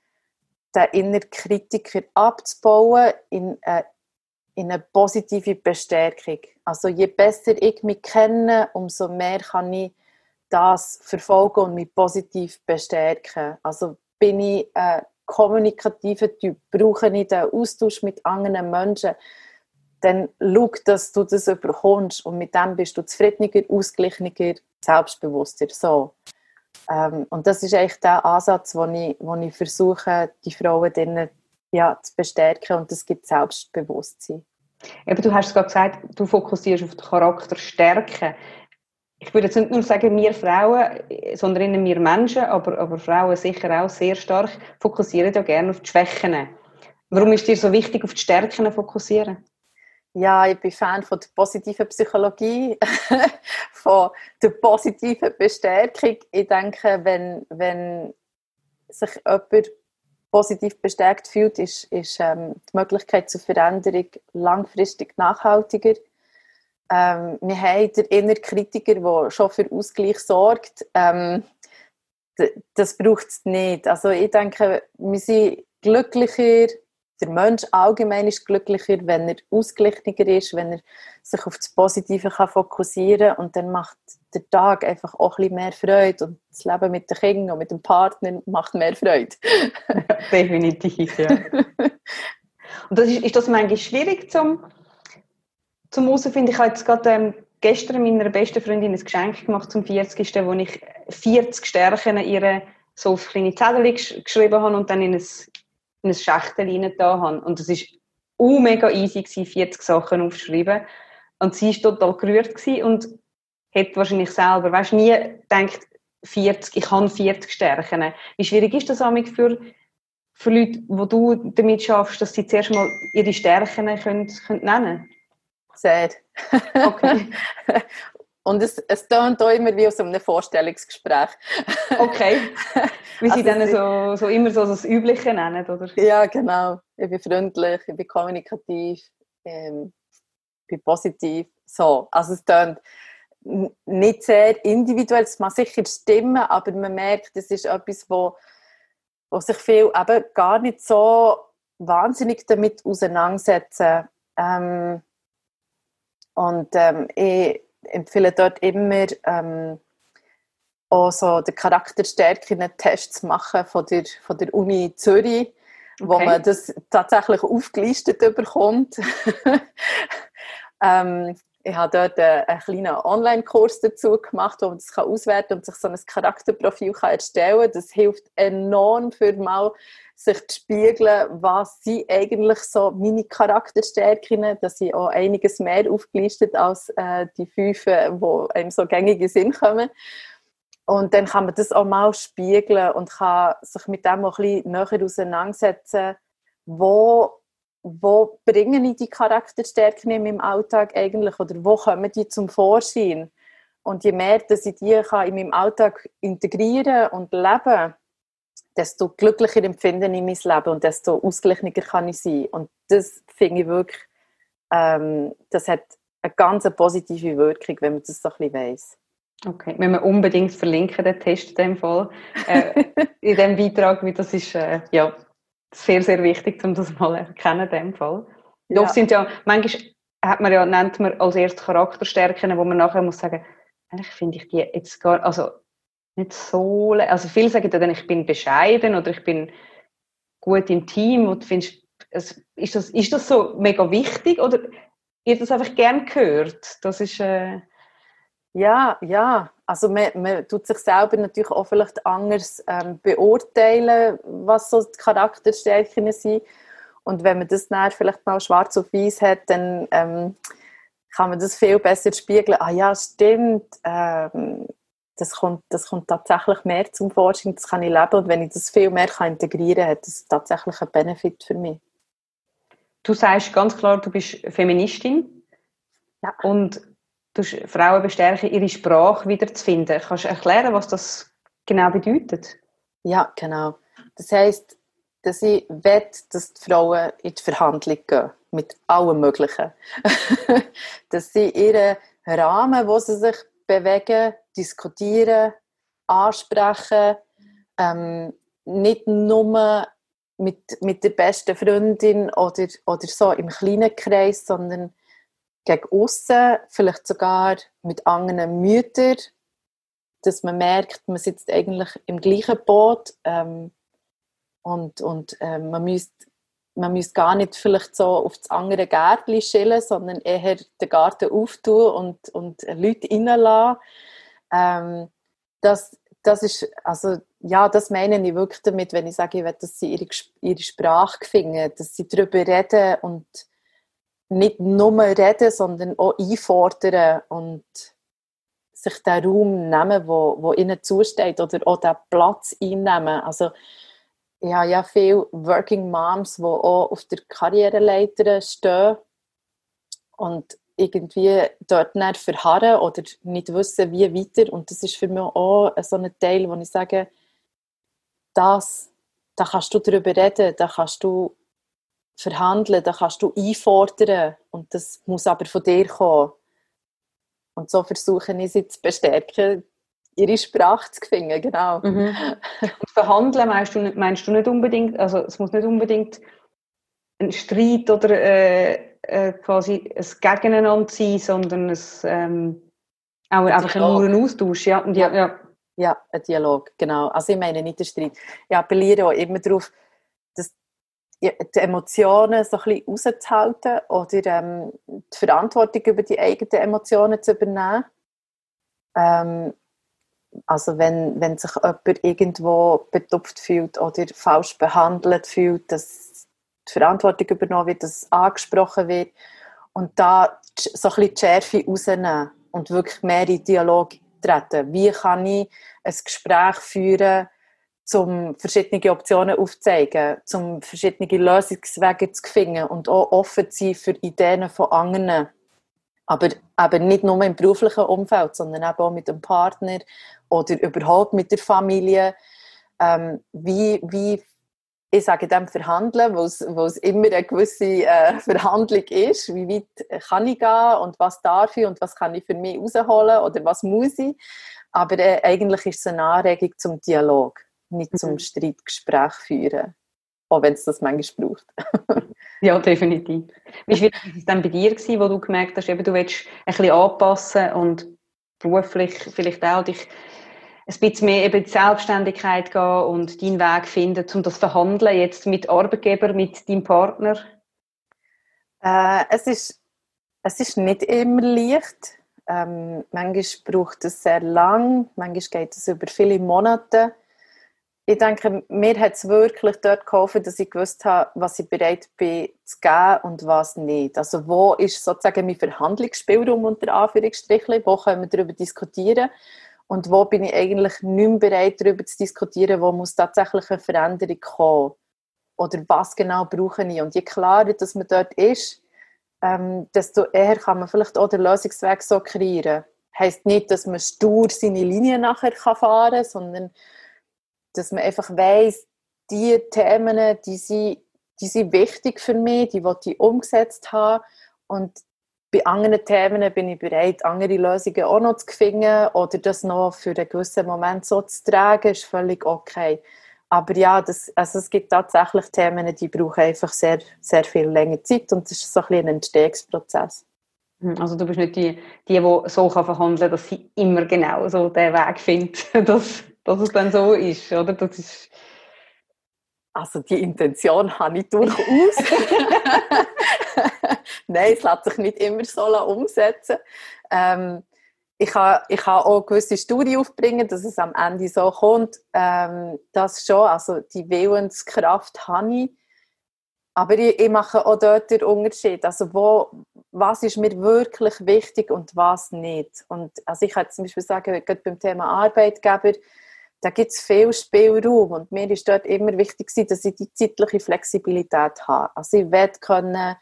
den inneren Kritiker abzubauen in, äh, in eine positive Bestärkung. Also je besser ich mich kenne, umso mehr kann ich das verfolgen und mich positiv bestärken. Also bin ich ein kommunikativer Typ, brauche ich den Austausch mit anderen Menschen, dann schau, dass du das überkommst und mit dem bist du zufriedener, ausgeglichener, selbstbewusster. So. Ähm, und das ist eigentlich der Ansatz, den ich, wo ich versuche, die Frauen denen, ja, zu bestärken und das gibt Selbstbewusstsein. Eben, du hast gerade gesagt, du fokussierst auf die Charakterstärke. Ich würde jetzt nicht nur sagen, wir Frauen, sondern wir Menschen, aber, aber Frauen sicher auch sehr stark, fokussieren ja gerne auf die Schwächen. Warum ist dir so wichtig, auf die Stärken zu fokussieren? Ja, ich bin Fan von der positiven Psychologie, von der positiven Bestärkung. Ich denke, wenn, wenn sich jemand positiv bestärkt fühlt, ist, ist ähm, die Möglichkeit zur Veränderung langfristig nachhaltiger. Ähm, wir haben den inneren Kritiker, der schon für Ausgleich sorgt. Ähm, das braucht es nicht. Also ich denke, wir sind glücklicher, der Mensch allgemein ist glücklicher, wenn er ausgeglichener ist, wenn er sich auf das Positive kann fokussieren kann und dann macht der Tag einfach auch ein bisschen mehr Freude und das Leben mit den Kindern und mit dem Partner macht mehr Freude. Definitiv, ja. und das ist, ist das manchmal schwierig zum, zum herausfinden? Ich habe jetzt gerade ähm, gestern meiner besten Freundin ein Geschenk gemacht zum 40. wo ich 40 Stärken ihre so auf kleine Zettel geschrieben habe und dann in ein in ein Schachtel rein da habe. Und es war uh, mega easy, gewesen, 40 Sachen aufzuschreiben. Und sie war total gerührt und hat wahrscheinlich selber, weißt, nie gedacht, 40, ich habe 40 Stärken. Wie schwierig ist das für, für Leute, wo du damit schaffst, dass sie zuerst mal ihre Stärken können, können nennen Sehr. Okay. Und es, es tönt auch immer wie aus einem Vorstellungsgespräch. Okay. Wie sie also dann so, so immer so das Übliche nennen, oder? Ja, genau. Ich bin freundlich, ich bin kommunikativ, ähm, ich bin positiv. So. Also es tönt nicht sehr individuell, es mag sicher stimmen, aber man merkt, es ist etwas, wo, wo sich viel eben gar nicht so wahnsinnig damit auseinandersetzen. Ähm, und ähm, ich empfehle dort immer ähm, auch so den Charakterstärken-Test zu machen von der, von der Uni Zürich, okay. wo man das tatsächlich aufgelistet bekommt. ähm, ich habe dort einen, einen kleinen Online-Kurs dazu gemacht, wo man das auswerten kann und sich so ein Charakterprofil kann erstellen kann. Das hilft enorm für mal sich zu spiegeln, was sind eigentlich so meine Charakterstärken, dass ich auch einiges mehr aufgelistet als äh, die fünf, die einem so gängige Sinn kommen. Und dann kann man das auch mal spiegeln und kann sich mit dem auch ein bisschen näher auseinandersetzen, wo, wo bringen ich die Charakterstärken in meinem Alltag eigentlich oder wo kommen die zum Vorschein? Und je mehr dass ich die kann in meinem Alltag integrieren und leben desto glücklicher empfinde ich mein Leben und desto ausgeglichener kann ich sein. Und das finde ich wirklich, ähm, das hat eine ganz positive Wirkung, wenn man das so ein bisschen weiss. Okay, wenn wir unbedingt verlinken, den Test in dem Fall, äh, in dem Beitrag, weil das ist äh, ja, sehr, sehr wichtig, um das mal erkennen in dem Fall. Ja. Doch sind ja, manchmal hat man ja, nennt man als erstes Charakterstärken, wo man nachher muss sagen, eigentlich finde ich die jetzt gar, also nicht so, also viele sagen dann, ich bin bescheiden oder ich bin gut im Team und findest, ist das, ist das so mega wichtig oder ihr das einfach gern gehört? Das ist, äh ja, ja. Also man, man tut sich selber natürlich auch vielleicht anders ähm, beurteilen, was so die Charakterstärken sind. Und wenn man das dann vielleicht mal schwarz auf weiß hat, dann ähm, kann man das viel besser spiegeln. Ah ja, stimmt. Ähm, das kommt, das kommt tatsächlich mehr zum Vorschein, das kann ich leben und wenn ich das viel mehr kann integrieren kann, hat das tatsächlich einen Benefit für mich. Du sagst ganz klar, du bist Feministin ja. und Frauen bestärken, ihre Sprache wiederzufinden. Kannst du erklären, was das genau bedeutet? Ja, genau. Das heisst, dass ich will, dass die Frauen in die Verhandlung gehen mit allem Möglichen. dass sie ihren Rahmen, wo sie sich bewegen, diskutieren, ansprechen, ähm, nicht nur mit, mit der besten Freundin oder, oder so im kleinen Kreis, sondern gegen außen, vielleicht sogar mit anderen Müttern, dass man merkt, man sitzt eigentlich im gleichen Boot ähm, und, und ähm, man müsste man müsste gar nicht vielleicht so auf das andere Gärtchen schillen, sondern eher den Garten auftun und, und Leute reinlassen. Ähm, das, das ist, also, ja, das meine ich wirklich damit, wenn ich sage, ich will, dass sie ihre, ihre Sprache finden, dass sie darüber reden und nicht nur reden, sondern auch einfordern und sich den Raum nehmen, wo, wo ihnen zusteht oder auch den Platz einnehmen. Also ich habe ja viele Working Moms, die auch auf der Karriereleiter stehen und irgendwie dort nicht verharren oder nicht wissen, wie weiter. Und das ist für mich auch so ein Teil, wo ich sage, das, da kannst du darüber reden, da kannst du verhandeln, da kannst du einfordern und das muss aber von dir kommen. Und so versuche ich sie zu bestärken, ihre Sprache zu finden, genau. Mhm. Und verhandeln meinst du, meinst du nicht unbedingt, also es muss nicht unbedingt ein Streit oder äh, äh, quasi ein Gegeneinander sein, sondern ein, ähm, auch einfach nur ein Austausch, ja. Ja, ja. Ja, ein Dialog, genau. Also ich meine nicht den Streit. Ich appelliere auch immer darauf, die Emotionen so ein bisschen rauszuhalten oder ähm, die Verantwortung über die eigenen Emotionen zu übernehmen. Ähm, also wenn, wenn sich jemand irgendwo betupft fühlt oder falsch behandelt fühlt, dass die Verantwortung übernommen wird, dass es angesprochen wird und da so ein bisschen die Schärfe rausnehmen und wirklich mehr in Dialog treten. Wie kann ich ein Gespräch führen, um verschiedene Optionen aufzuzeigen, um verschiedene Lösungswege zu finden und auch offen zu sein für Ideen von anderen. Aber eben nicht nur im beruflichen Umfeld, sondern eben auch mit dem Partner oder überhaupt mit der Familie. Ähm, wie, wie, ich sage dem Verhandeln, wo es, immer eine gewisse äh, Verhandlung ist. Wie weit kann ich gehen und was darf ich und was kann ich für mich rausholen oder was muss ich. Aber äh, eigentlich ist es eine Anregung zum Dialog, nicht zum mhm. Streitgespräch führen. Auch wenn es das manchmal braucht. ja, definitiv. Wie war es dann bei dir, gewesen, wo du gemerkt hast, eben, du willst ein bisschen anpassen und beruflich vielleicht auch dich ein bisschen mehr eben die Selbstständigkeit gehen und deinen Weg finden, um das Verhandeln jetzt mit Arbeitgeber, mit deinem Partner? Äh, es, ist, es ist nicht immer leicht. Ähm, manchmal braucht es sehr lang, manchmal geht es über viele Monate. Ich denke, mir hat es wirklich dort geholfen, dass ich gewusst habe, was ich bereit bin zu geben und was nicht. Also wo ist sozusagen mein Verhandlungsspielraum unter Anführungsstrichen, wo können wir darüber diskutieren und wo bin ich eigentlich nicht mehr bereit, darüber zu diskutieren, wo muss tatsächlich eine Veränderung kommen oder was genau brauche ich. Und je klarer, dass man dort ist, ähm, desto eher kann man vielleicht auch den Lösungsweg so kreieren. Heißt nicht, dass man stur seine Linie nachher fahren kann, sondern dass man einfach weiß, die Themen, die sind, die sind wichtig für mich, die will ich umgesetzt haben und bei anderen Themen bin ich bereit, andere Lösungen auch noch zu finden oder das noch für einen gewissen Moment so zu tragen, ist völlig okay. Aber ja, das, also es gibt tatsächlich Themen, die brauchen einfach sehr, sehr viel länger Zeit und das ist so ein, ein Entstehungsprozess. Hm, also du bist nicht die, die, die so verhandeln kann, dass sie immer genau so den Weg findet, dass, dass es dann so ist, oder? Das ist also die Intention habe ich durchaus. Nein, es lässt sich nicht immer so umsetzen. Ähm, ich kann, ich kann auch gewisse Studien aufbringen, dass es am Ende so kommt. Ähm, das schon, also die Willenskraft habe ich. Aber ich, ich, mache auch dort den Unterschied. Also wo, was ist mir wirklich wichtig und was nicht. Und also ich kann zum Beispiel sagen, gerade beim Thema Arbeitgeber, da gibt es viel Spielraum und mir ist dort immer wichtig dass ich die zeitliche Flexibilität habe. Also ich werde können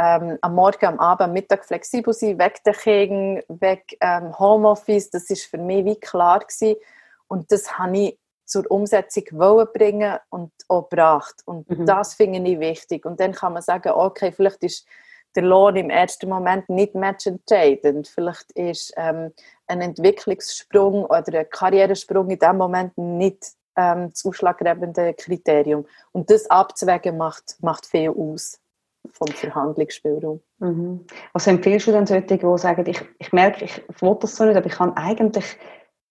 ähm, am Morgen, am Abend, am Mittag flexibel sein, weg der Kindern, weg ähm, Homeoffice, das ist für mich wie klar gewesen. und das habe ich zur Umsetzung wollen bringen und auch gebracht und mhm. das finde ich wichtig und dann kann man sagen, okay, vielleicht ist der Lohn im ersten Moment nicht matchentscheidend. Vielleicht ist ähm, ein Entwicklungssprung oder ein Karrieresprung in dem Moment nicht ähm, das ausschlaggebende Kriterium. Und das abzuwägen macht, macht viel aus. vom Verhandlungsspielraum. Mhm. Was empfiehlst du denn solche, die sagen, ich, ich merke, ich will das so nicht, aber ich kann eigentlich,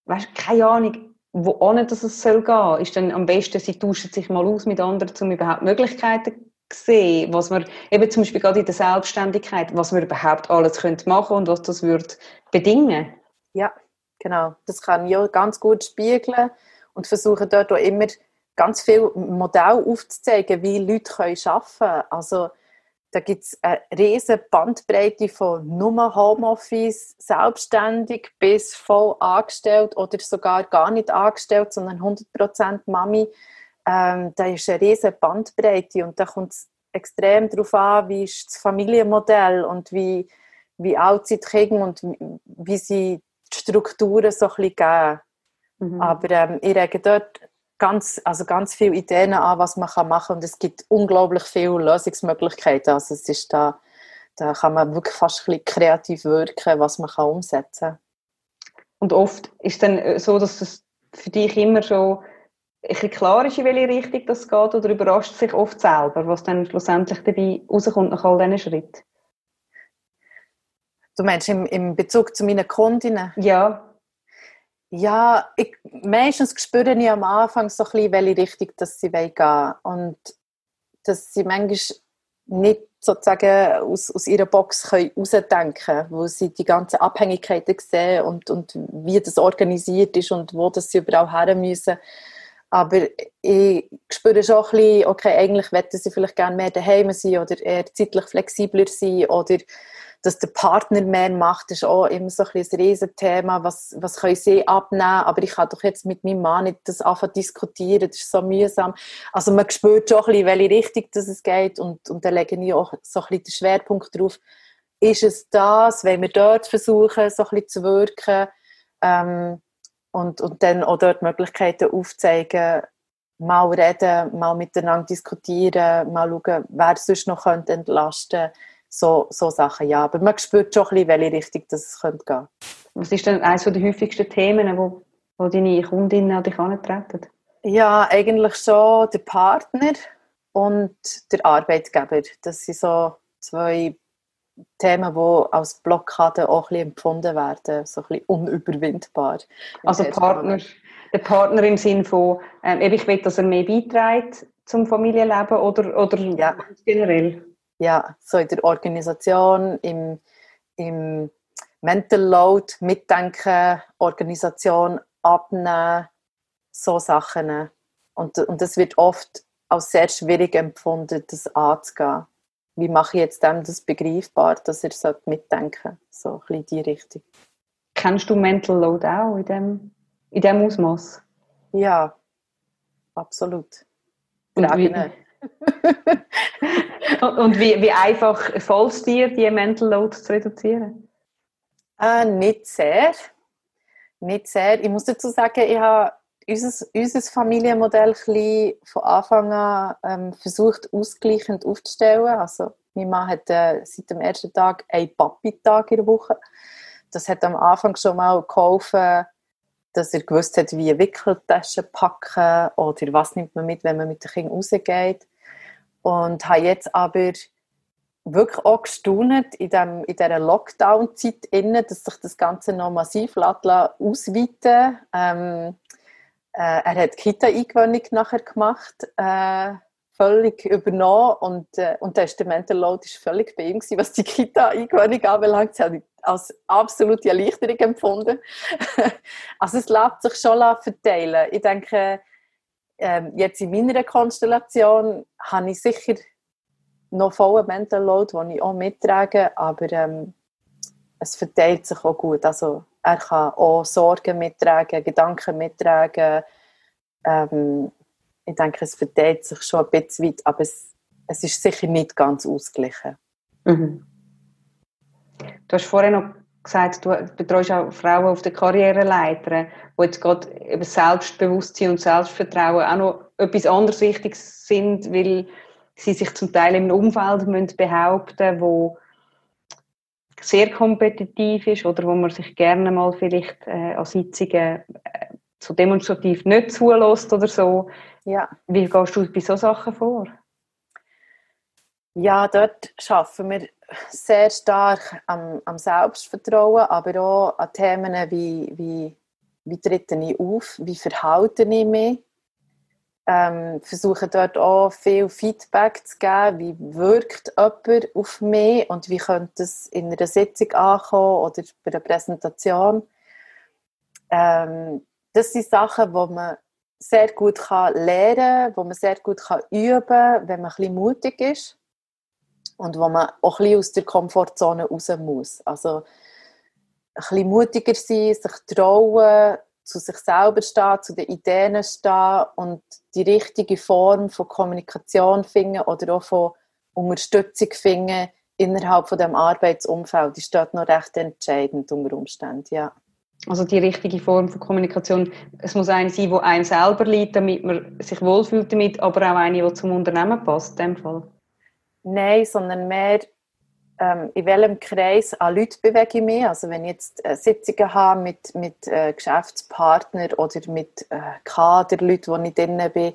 weißt, keine Ahnung, wo nicht, dass es soll gehen, ist dann am besten, sie tauschen sich mal aus mit anderen, um überhaupt Möglichkeiten zu sehen, was man eben zum Beispiel gerade in der Selbstständigkeit, was man überhaupt alles könnte machen und was das würde bedingen. Ja, genau. Das kann auch ganz gut spiegeln und versuchen dort auch immer ganz viel Modelle aufzuzeigen, wie Leute arbeiten können. Also da gibt es eine riesige Bandbreite von nur Homeoffice, selbstständig bis voll angestellt oder sogar gar nicht angestellt, sondern 100% Mami. Ähm, da ist eine riesige Bandbreite und da kommt es extrem darauf an, wie ist das Familienmodell und wie, wie alt sind die Kinder und wie sie die Strukturen so ein bisschen geben. Mhm. Aber ähm, ich rege dort ganz, also ganz viele Ideen an, was man machen kann und es gibt unglaublich viele Lösungsmöglichkeiten. Also es ist da, da kann man wirklich fast ein bisschen kreativ wirken, was man kann umsetzen kann. Und oft ist es dann äh, so, dass es für dich immer schon ein klar ist, in welche Richtung das geht, oder überrascht sich oft selber, was dann schlussendlich dabei rauskommt nach all diesen Schritten? Du meinst im, im Bezug zu meinen Kundinnen? Ja. Ja, ich, meistens spüre ich am Anfang so ein bisschen, welche Richtung dass sie gehen wollen. Und dass sie manchmal nicht sozusagen aus, aus ihrer Box können rausdenken wo sie die ganzen Abhängigkeiten sehen und, und wie das organisiert ist und wo das sie überall her müssen. Aber ich spüre schon ein bisschen, okay, eigentlich möchten sie vielleicht gerne mehr daheim sein oder eher zeitlich flexibler sein oder dass der Partner mehr macht, ist auch immer so ein, ein Riesenthema. Was, was können sie abnehmen? Aber ich kann doch jetzt mit meinem Mann nicht das anfangen diskutieren. Das ist so mühsam. Also man spürt schon ein bisschen, welche Richtung das es geht. Und, und da lege ich auch so ein bisschen den Schwerpunkt drauf. Ist es das? Wenn wir dort versuchen, so ein bisschen zu wirken? Ähm, und, und dann auch dort Möglichkeiten aufzeigen, mal reden, mal miteinander diskutieren, mal schauen, wer sonst noch entlasten könnte so, so Sachen, ja. Aber man spürt schon ein bisschen, welche Richtung das könnte gehen. Was ist denn eines der häufigsten Themen, wo, wo deine Kundinnen an dich herantreten? Ja, eigentlich schon der Partner und der Arbeitgeber. Das sind so zwei Themen, die als Blockade auch ein bisschen empfunden werden, so ein bisschen unüberwindbar. Also Partner, der Partner im Sinn von, ähm, ich will, dass er mehr beiträgt zum Familienleben oder, oder ja. generell? Ja, so in der Organisation, im, im Mental Load, Mitdenken, Organisation abnehmen, so Sachen. Und, und das wird oft als sehr schwierig empfunden, das anzugehen. Wie mache ich jetzt dem das begreifbar, dass er mitdenken sollte? So ein bisschen die Richtung. Kennst du Mental Load auch in dem, in dem Ausmaß? Ja, absolut. Und wie, Und wie, wie einfach fällt es dir, die Mental Load zu reduzieren? Äh, nicht sehr. Nicht sehr. Ich muss dazu sagen, ich habe unser, unser Familienmodell von Anfang an ähm, versucht, ausgleichend aufzustellen. Also, mein Mann hat äh, seit dem ersten Tag einen Papi-Tag in der Woche. Das hat am Anfang schon mal geholfen, dass er gewusst hat, wie Wickeltaschen packen oder was nimmt man mit, wenn man mit den Kindern rausgeht. Und habe jetzt aber wirklich auch gestaunt in, dem, in dieser Lockdown-Zeit, dass sich das Ganze noch massiv ausweiten ähm, äh, Er hat Kita-Eingewöhnung nachher gemacht, äh, völlig übernommen und, äh, und der Mental Load ist völlig bei ihm gewesen, was die Kita-Eingewöhnung anbelangt. Das habe ich als absolute Erleichterung empfunden. also es lässt sich schon verteilen. Ich denke, ähm, jetzt in meiner Konstellation habe ich sicher noch vollen Mental Load, den ich auch mittrage, aber ähm, es verteilt sich auch gut. Also er kann auch Sorgen mittragen, Gedanken mittragen. Ähm, ich denke, es verteilt sich schon ein bisschen weit, aber es, es ist sicher nicht ganz ausgeglichen. Mhm. Du hast vorhin noch gesagt, du betreust auch Frauen auf der Karriereleiter, wo jetzt gerade eben Selbstbewusstsein und Selbstvertrauen auch noch etwas anderes wichtig sind, weil sie sich zum Teil im Umfeld müssen behaupten wo sehr kompetitiv ist oder wo man sich gerne mal vielleicht äh, an Sitzungen äh, so demonstrativ nicht zulässt oder so. Ja. Wie gehst du bei solchen Sachen vor? Ja, dort arbeiten wir sehr stark am, am Selbstvertrauen, aber auch an Themen wie, wie, wie trete ich auf, wie verhalte ich mich. Ähm, versuche dort auch viel Feedback zu geben, wie wirkt jemand auf mich und wie könnte es in einer Sitzung ankommen oder bei einer Präsentation. Ähm, das sind Sachen, die man sehr gut kann lernen kann, die man sehr gut kann üben kann, wenn man ein bisschen mutig ist und wo man auch ein bisschen aus der Komfortzone raus muss. Also ein bisschen mutiger sein, sich trauen, zu sich selber stehen, zu den Ideen stehen und die richtige Form von Kommunikation finden oder auch von Unterstützung finden innerhalb von dem Arbeitsumfeld. ist dort noch recht entscheidend unter Umständen, ja. Also die richtige Form von Kommunikation. Es muss eine sein, die einem selber liegt, damit man sich wohlfühlt damit, aber auch eine, die zum Unternehmen passt, in dem Fall. Nein, sondern mehr, ähm, in welchem Kreis an Leute bewege ich mich. Also wenn ich jetzt äh, Sitzungen habe mit, mit äh, Geschäftspartnern oder mit äh, Kaderleuten, wo ich drin bin,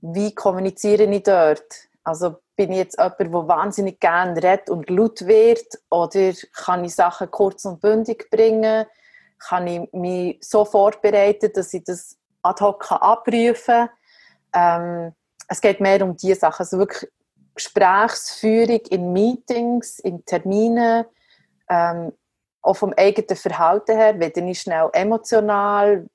wie kommuniziere ich dort? Also bin ich jetzt jemand, der wahnsinnig gerne redet und laut wird oder kann ich Sachen kurz und bündig bringen? Kann ich mich so vorbereiten, dass ich das ad hoc abrufen kann? Ähm, es geht mehr um diese Sachen. Also wirklich Gesprächsführung in Meetings, in Terminen, ähm, auch vom eigenen Verhalten her, werde ich schnell emotional,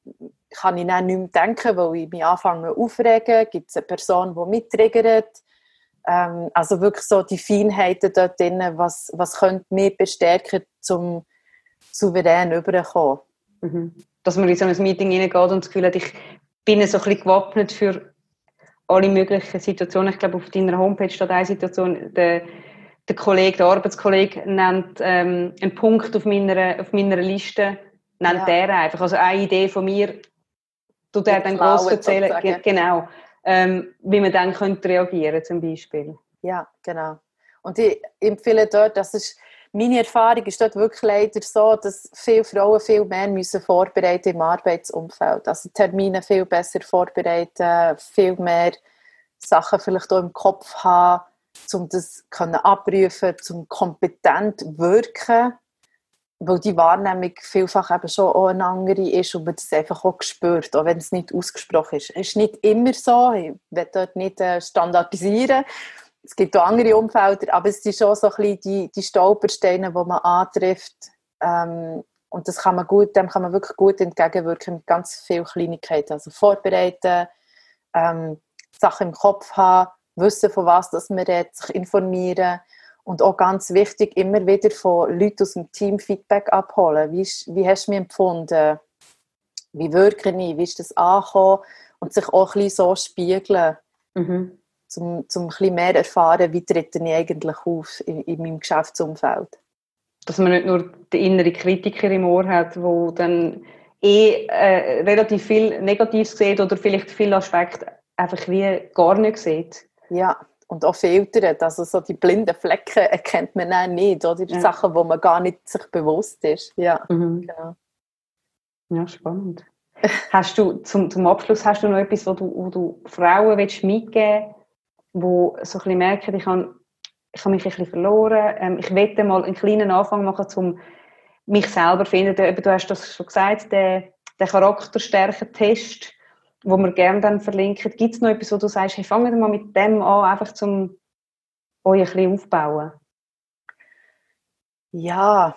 kann ich dann nicht mehr denken, weil ich mich anfange aufregen, gibt es eine Person, die mittriggert, ähm, also wirklich so die Feinheiten dort drin, was, was könnte mich bestärken, zum souverän überzukommen. Mhm. Dass man in so ein Meeting hineingeht und das Gefühl hat, ich bin so ein bisschen gewappnet für alle möglichen Situationen. Ich glaube, auf deiner Homepage steht eine Situation, der, der Kollege, der Arbeitskollege nennt ähm, einen Punkt auf meiner, auf meiner Liste, nennt ja. der einfach. Also eine Idee von mir, du der dann groß erzählen, genau, ähm, wie man dann könnte reagieren zum Beispiel. Ja, genau. Und ich empfehle dort, dass es meine Erfahrung ist dort wirklich leider so, dass viele Frauen viel mehr müssen vorbereiten im Arbeitsumfeld. Also Termine viel besser vorbereiten, viel mehr Sachen vielleicht auch im Kopf haben, um das können abrufen, um kompetent wirken, weil die Wahrnehmung vielfach eben schon auch eine andere ist und man das einfach auch spürt, auch wenn es nicht ausgesprochen ist. Es ist nicht immer so, ich will dort nicht äh, standardisieren, es gibt auch andere Umfelder, aber es sind schon so ein bisschen die, die Stolpersteine, die man antrifft. Ähm, und das kann man gut, dem kann man wirklich gut entgegenwirken mit ganz vielen Kleinigkeiten. Also vorbereiten, ähm, Sachen im Kopf haben, wissen, von was das man redet, sich informieren und auch ganz wichtig, immer wieder von Leuten aus dem Team Feedback abholen. Wie, wie hast du mich empfunden? Wie wirke ich? Wie ist das angekommen? Und sich auch ein bisschen so spiegeln. Mhm um, um ein mehr erfahren, wie trete ich eigentlich auf in, in meinem Geschäftsumfeld. Dass man nicht nur den inneren Kritiker im Ohr hat, der dann eh äh, relativ viel Negatives sieht oder vielleicht viele Aspekte einfach wie gar nicht sieht. Ja, und auch filtert. Also so die blinden Flecken erkennt man auch nicht, oder? Ja. Sachen, wo man gar nicht sich bewusst ist. Ja, mhm. genau. Ja, spannend. hast du zum, zum Abschluss hast du noch etwas, wo du, wo du Frauen willst mitgeben willst, wo so ein bisschen merken, ich habe, ich habe mich ein bisschen verloren. Ähm, ich möchte mal einen kleinen Anfang machen, um mich selber zu finden. Du, hast das schon gesagt, der, der Charakterstärken-Test, wo wir gerne dann verlinken. Gibt es noch etwas, wo du sagst, hey, fangen wir mal mit dem an, einfach zum euch ein bisschen aufbauen? Ja,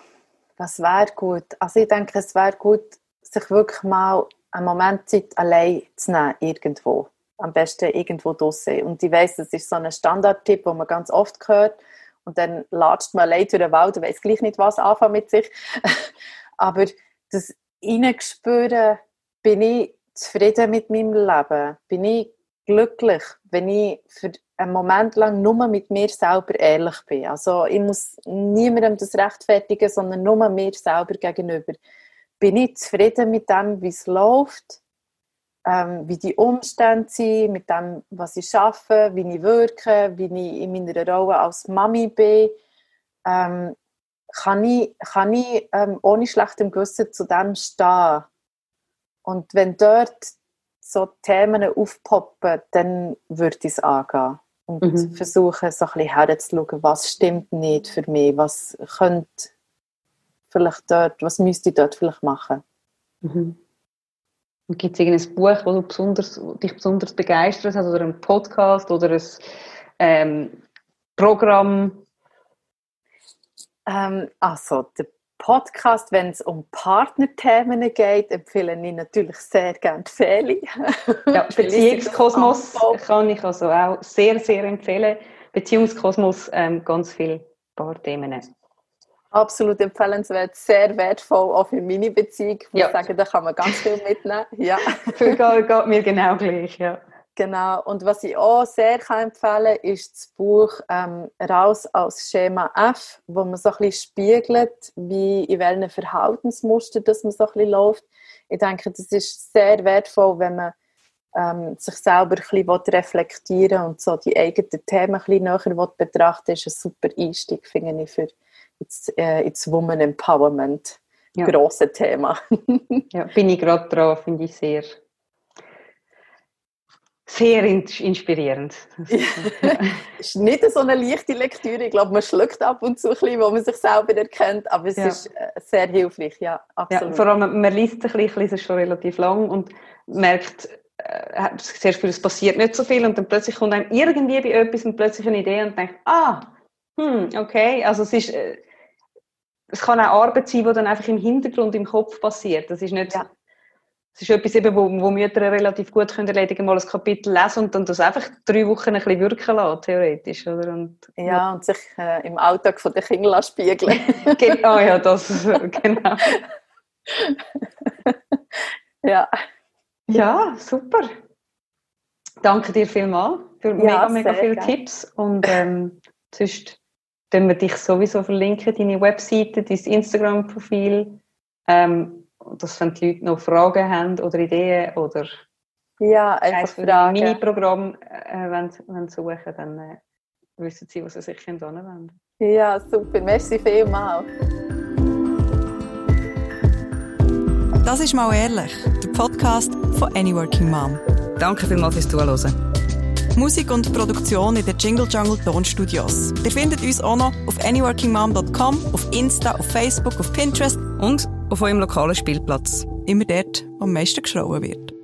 das wäre gut. Also ich denke, es wäre gut, sich wirklich mal einen Moment Zeit allein zu nehmen, irgendwo am besten irgendwo draussen. Und ich weiss, das ist so ein Standardtipp, den man ganz oft hört. Und dann latscht man allein durch den Wald und weiss gleich nicht, was anfangen mit sich. Aber das Reingespüren, bin ich zufrieden mit meinem Leben? Bin ich glücklich, wenn ich für einen Moment lang nur mit mir selber ehrlich bin? Also ich muss niemandem das rechtfertigen, sondern nur mir selber gegenüber. Bin ich zufrieden mit dem, wie es läuft? Ähm, wie die Umstände sind, mit dem, was ich schaffe, wie ich wirke, wie ich in meiner Rolle als Mami bin, ähm, kann ich, kann ich ähm, ohne schlechtem Gewissen zu dem stehen. Und wenn dort so Themen aufpoppen, dann würde ich es angehen. und mhm. versuchen, so ein bisschen herzuschauen, was stimmt nicht für mich, was könnte vielleicht dort, was müsste ich dort vielleicht machen. Mhm. Und gibt es irgendein Buch, das du besonders, dich besonders begeistert hat, oder ein Podcast oder ein ähm, Programm? Ähm, also, der Podcast, wenn es um Partnerthemen geht, empfehle ich natürlich sehr gerne Feli. Ja, Beziehungskosmos kann ich also auch sehr, sehr empfehlen. Beziehungskosmos, ähm, ganz viele Paarthemen. Absolut empfehlenswert, sehr wertvoll, auch für meine Beziehung. Ich ja. sagen, da kann man ganz viel mitnehmen. Ja. Für geht, mir genau gleich, ja. Genau, und was ich auch sehr kann empfehlen kann, ist das Buch ähm, «Raus aus Schema F», wo man so ein bisschen spiegelt, wie in welchen Verhaltensmustern das man so ein bisschen läuft. Ich denke, das ist sehr wertvoll, wenn man ähm, sich selber ein bisschen reflektieren und so die eigenen Themen ein bisschen näher betrachten ist ein super Einstieg, finde ich, für ins, äh, ins Woman Empowerment. Ja. Grosse Thema. ja, bin ich gerade dran, finde ich sehr sehr inspirierend. Ist nicht so eine leichte Lektüre. Ich glaube, man schluckt ab und zu ein bisschen, wo man sich selber erkennt, aber es ja. ist äh, sehr hilfreich, ja, absolut. Ja, vor allem, man liest ein bisschen, liest es schon relativ lang und merkt, äh, sehr viel, es passiert nicht so viel und dann plötzlich kommt einem irgendwie bei etwas und plötzlich eine Idee und denkt, ah, hm, okay, also es ist, äh, es kann auch Arbeit sein, die dann einfach im Hintergrund, im Kopf passiert. Das ist nicht, ja es ist etwas, eben, wo, wo Mütter relativ gut können erledigen mal ein Kapitel lesen und dann das einfach drei Wochen ein bisschen wirken lassen, theoretisch. Oder? Und, ja, und sich äh, im Alltag von den Kindern spiegeln. genau, ja, das, genau. ja. Ja, super. Danke dir vielmals für ja, mega, mega viele gerne. Tipps und ähm, sonst können wir dich sowieso verlinken, deine Webseite, dein Instagram-Profil. Ähm, dass wenn die Leute noch Fragen haben oder Ideen oder ja, einfach für ein Mini-Programm äh, wenn, wenn suchen, dann äh, wissen sie, was sie sich anwenden Ja, super. Merci vielmals. Das ist «Mal ehrlich», der Podcast von «Any Working Mom». Danke vielmals fürs Zuhören. Musik und Produktion in den Jingle Jungle Tonstudios. Ihr findet uns auch noch auf anyworkingmom.com, auf Insta, auf Facebook, auf Pinterest und auf eurem lokalen Spielplatz. Immer dort, wo am meisten geschrauen wird.